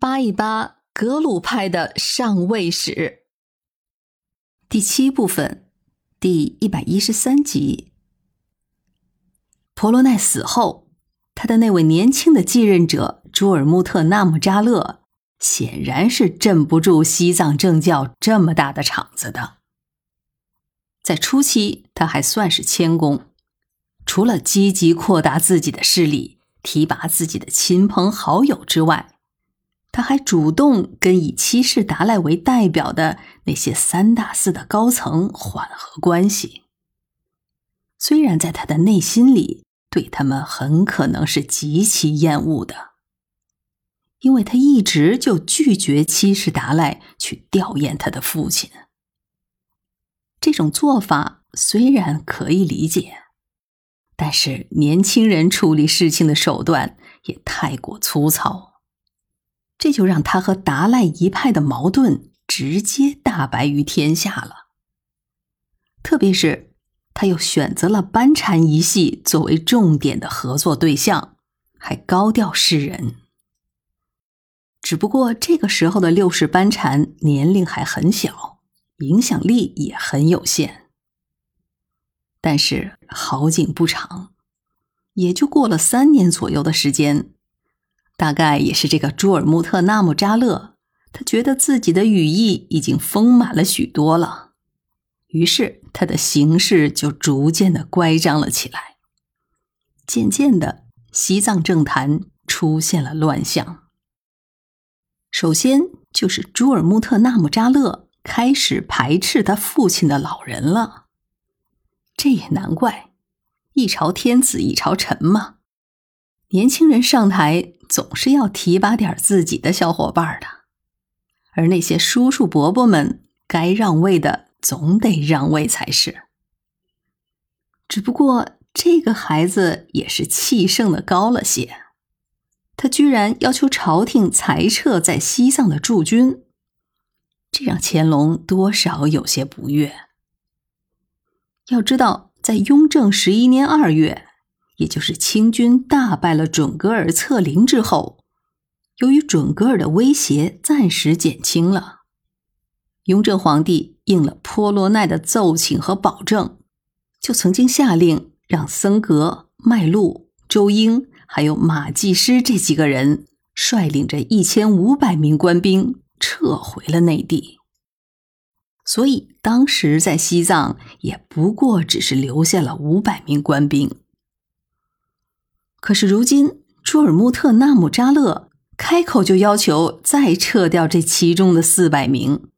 扒一扒格鲁派的上位史，第七部分，第一百一十三集。婆罗奈死后，他的那位年轻的继任者朱尔穆特纳木扎勒，显然是镇不住西藏政教这么大的场子的。在初期，他还算是谦恭，除了积极扩大自己的势力，提拔自己的亲朋好友之外。他还主动跟以七世达赖为代表的那些三大寺的高层缓和关系。虽然在他的内心里，对他们很可能是极其厌恶的，因为他一直就拒绝七世达赖去吊唁他的父亲。这种做法虽然可以理解，但是年轻人处理事情的手段也太过粗糙。这就让他和达赖一派的矛盾直接大白于天下了。特别是，他又选择了班禅一系作为重点的合作对象，还高调示人。只不过这个时候的六世班禅年龄还很小，影响力也很有限。但是好景不长，也就过了三年左右的时间。大概也是这个朱尔穆特纳木扎勒，他觉得自己的羽翼已经丰满了许多了，于是他的形势就逐渐的乖张了起来。渐渐的，西藏政坛出现了乱象。首先就是朱尔穆特纳木扎勒开始排斥他父亲的老人了，这也难怪，一朝天子一朝臣嘛。年轻人上台总是要提拔点自己的小伙伴的，而那些叔叔伯伯们该让位的总得让位才是。只不过这个孩子也是气盛的高了些，他居然要求朝廷裁撤在西藏的驻军，这让乾隆多少有些不悦。要知道，在雍正十一年二月。也就是清军大败了准噶尔策凌之后，由于准噶尔的威胁暂时减轻了，雍正皇帝应了颇罗奈的奏请和保证，就曾经下令让僧格、麦禄、周英还有马季师这几个人率领着一千五百名官兵撤回了内地。所以当时在西藏也不过只是留下了五百名官兵。可是如今，朱尔穆特纳姆扎勒开口就要求再撤掉这其中的四百名，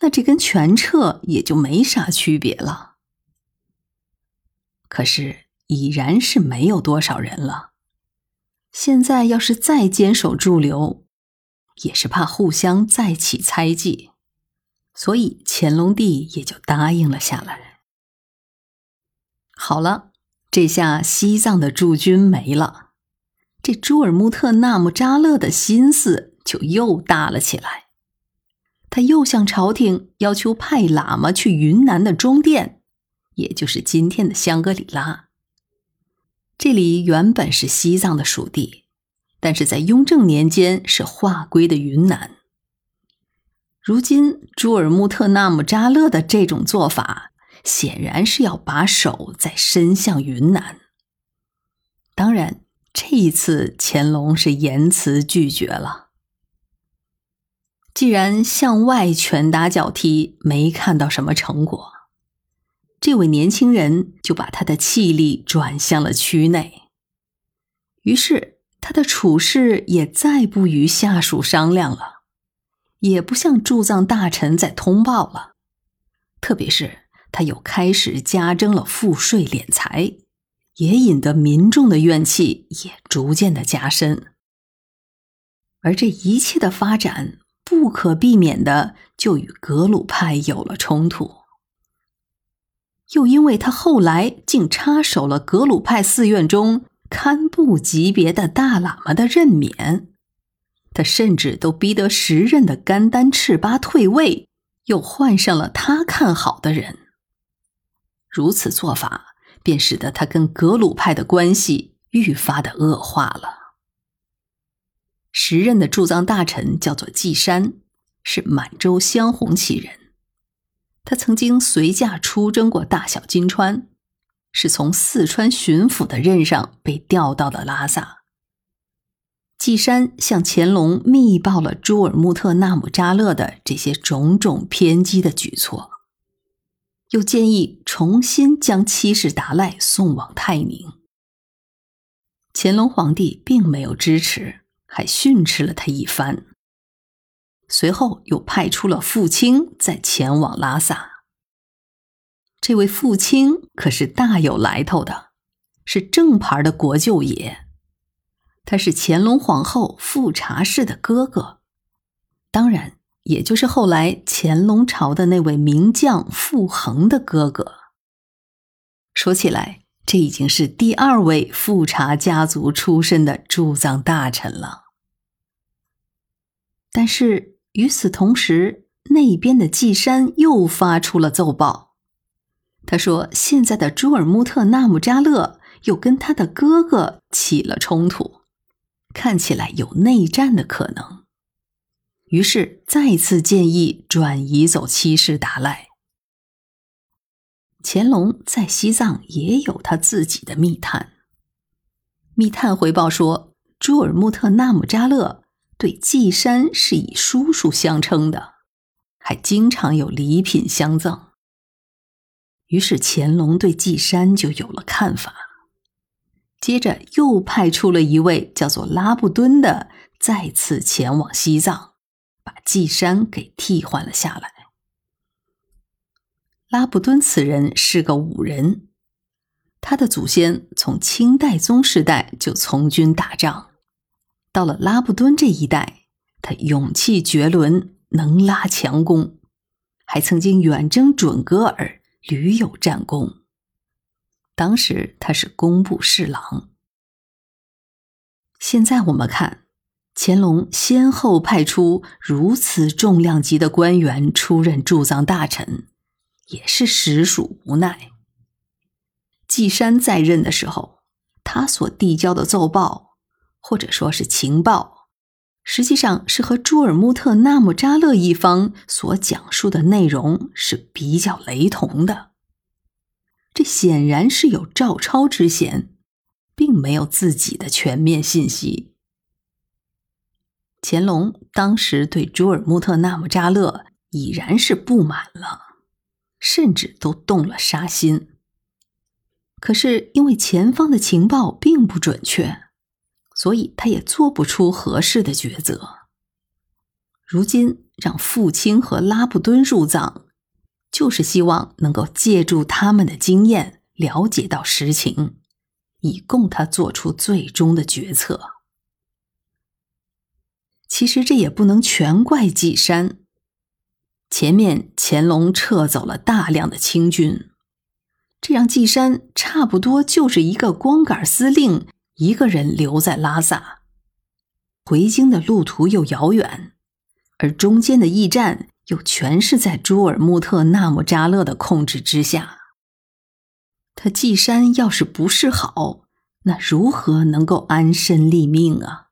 那这跟全撤也就没啥区别了。可是已然是没有多少人了，现在要是再坚守驻留，也是怕互相再起猜忌，所以乾隆帝也就答应了下来。好了。这下西藏的驻军没了，这朱尔穆特纳木扎勒的心思就又大了起来。他又向朝廷要求派喇嘛去云南的中甸，也就是今天的香格里拉。这里原本是西藏的属地，但是在雍正年间是划归的云南。如今朱尔穆特纳木扎勒的这种做法。显然是要把手再伸向云南。当然，这一次乾隆是严词拒绝了。既然向外拳打脚踢没看到什么成果，这位年轻人就把他的气力转向了区内。于是，他的处事也再不与下属商量了，也不向驻藏大臣再通报了，特别是。他又开始加征了赋税敛财，也引得民众的怨气也逐渐的加深。而这一切的发展，不可避免的就与格鲁派有了冲突。又因为他后来竟插手了格鲁派寺院中堪布级别的大喇嘛的任免，他甚至都逼得时任的甘丹赤巴退位，又换上了他看好的人。如此做法，便使得他跟格鲁派的关系愈发的恶化了。时任的驻藏大臣叫做季山，是满洲镶红旗人。他曾经随驾出征过大小金川，是从四川巡抚的任上被调到了拉萨。季山向乾隆密报了朱尔木特纳姆扎勒的这些种种偏激的举措，又建议重新将七世达赖送往泰宁。乾隆皇帝并没有支持。还训斥了他一番，随后又派出了傅清再前往拉萨。这位傅清可是大有来头的，是正牌的国舅爷，他是乾隆皇后富察氏的哥哥，当然也就是后来乾隆朝的那位名将傅恒的哥哥。说起来。这已经是第二位富察家族出身的驻藏大臣了。但是与此同时，那边的季山又发出了奏报，他说：“现在的朱尔木特纳木扎勒又跟他的哥哥起了冲突，看起来有内战的可能。”于是再次建议转移走七世达赖。乾隆在西藏也有他自己的密探。密探回报说，朱尔木特纳姆扎勒对季山是以叔叔相称的，还经常有礼品相赠。于是乾隆对季山就有了看法，接着又派出了一位叫做拉布敦的，再次前往西藏，把季山给替换了下来。拉布敦此人是个武人，他的祖先从清代宗时代就从军打仗，到了拉布敦这一代，他勇气绝伦，能拉强弓，还曾经远征准噶尔，屡有战功。当时他是工部侍郎。现在我们看，乾隆先后派出如此重量级的官员出任驻藏大臣。也是实属无奈。季山在任的时候，他所递交的奏报，或者说是情报，实际上是和朱尔木特纳木扎勒一方所讲述的内容是比较雷同的。这显然是有照抄之嫌，并没有自己的全面信息。乾隆当时对朱尔木特纳木扎勒已然是不满了。甚至都动了杀心。可是因为前方的情报并不准确，所以他也做不出合适的抉择。如今让父亲和拉布敦入藏，就是希望能够借助他们的经验，了解到实情，以供他做出最终的决策。其实这也不能全怪纪山。前面乾隆撤走了大量的清军，这让纪山差不多就是一个光杆司令，一个人留在拉萨。回京的路途又遥远，而中间的驿站又全是在朱尔木特纳木扎勒的控制之下。他纪山要是不是好，那如何能够安身立命啊？